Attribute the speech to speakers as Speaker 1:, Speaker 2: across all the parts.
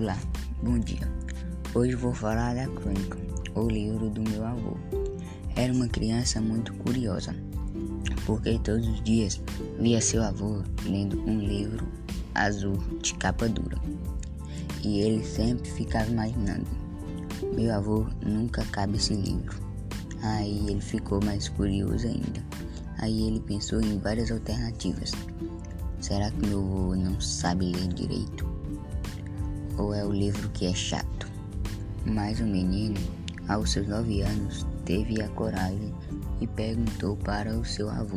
Speaker 1: Olá, bom dia. Hoje vou falar da crônica, o livro do meu avô. Era uma criança muito curiosa, porque todos os dias via seu avô lendo um livro azul de capa dura. E ele sempre ficava imaginando: meu avô nunca cabe esse livro. Aí ele ficou mais curioso ainda. Aí ele pensou em várias alternativas. Será que meu avô não sabe ler direito? Ou é o livro que é chato. Mas o menino, aos seus nove anos, teve a coragem e perguntou para o seu avô.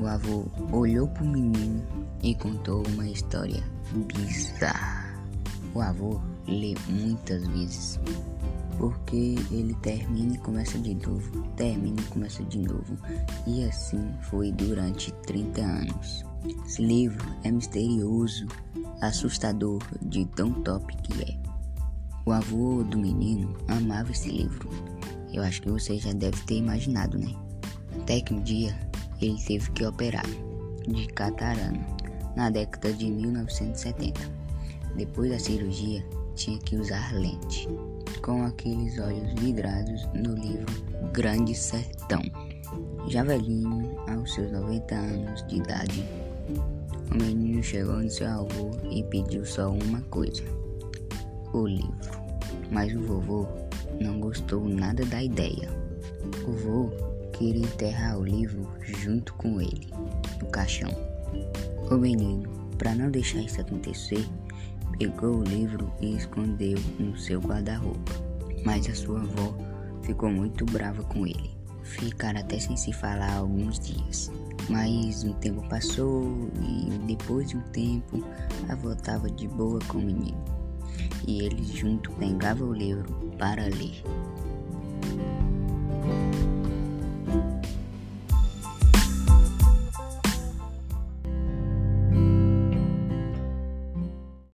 Speaker 1: O avô olhou para o menino e contou uma história bizarra. O avô lê muitas vezes, porque ele termina e começa de novo, termina e começa de novo, e assim foi durante 30 anos. Esse livro é misterioso, assustador de tão top que é. O avô do menino amava esse livro. Eu acho que você já deve ter imaginado, né? Até que um dia ele teve que operar de catarana na década de 1970. Depois da cirurgia, tinha que usar lente, com aqueles olhos vidrados no livro Grande Sertão. Já velhinho, aos seus 90 anos de idade, o menino chegou no seu avô e pediu só uma coisa: o livro. Mas o vovô não gostou nada da ideia. O vô queria enterrar o livro junto com ele, no caixão. O menino, para não deixar isso acontecer, pegou o livro e escondeu no seu guarda-roupa. Mas a sua avó ficou muito brava com ele. Ficaram até sem se falar alguns dias. Mas um tempo passou e depois de um tempo a avó estava de boa com o menino. E eles juntos pegavam o livro para ler.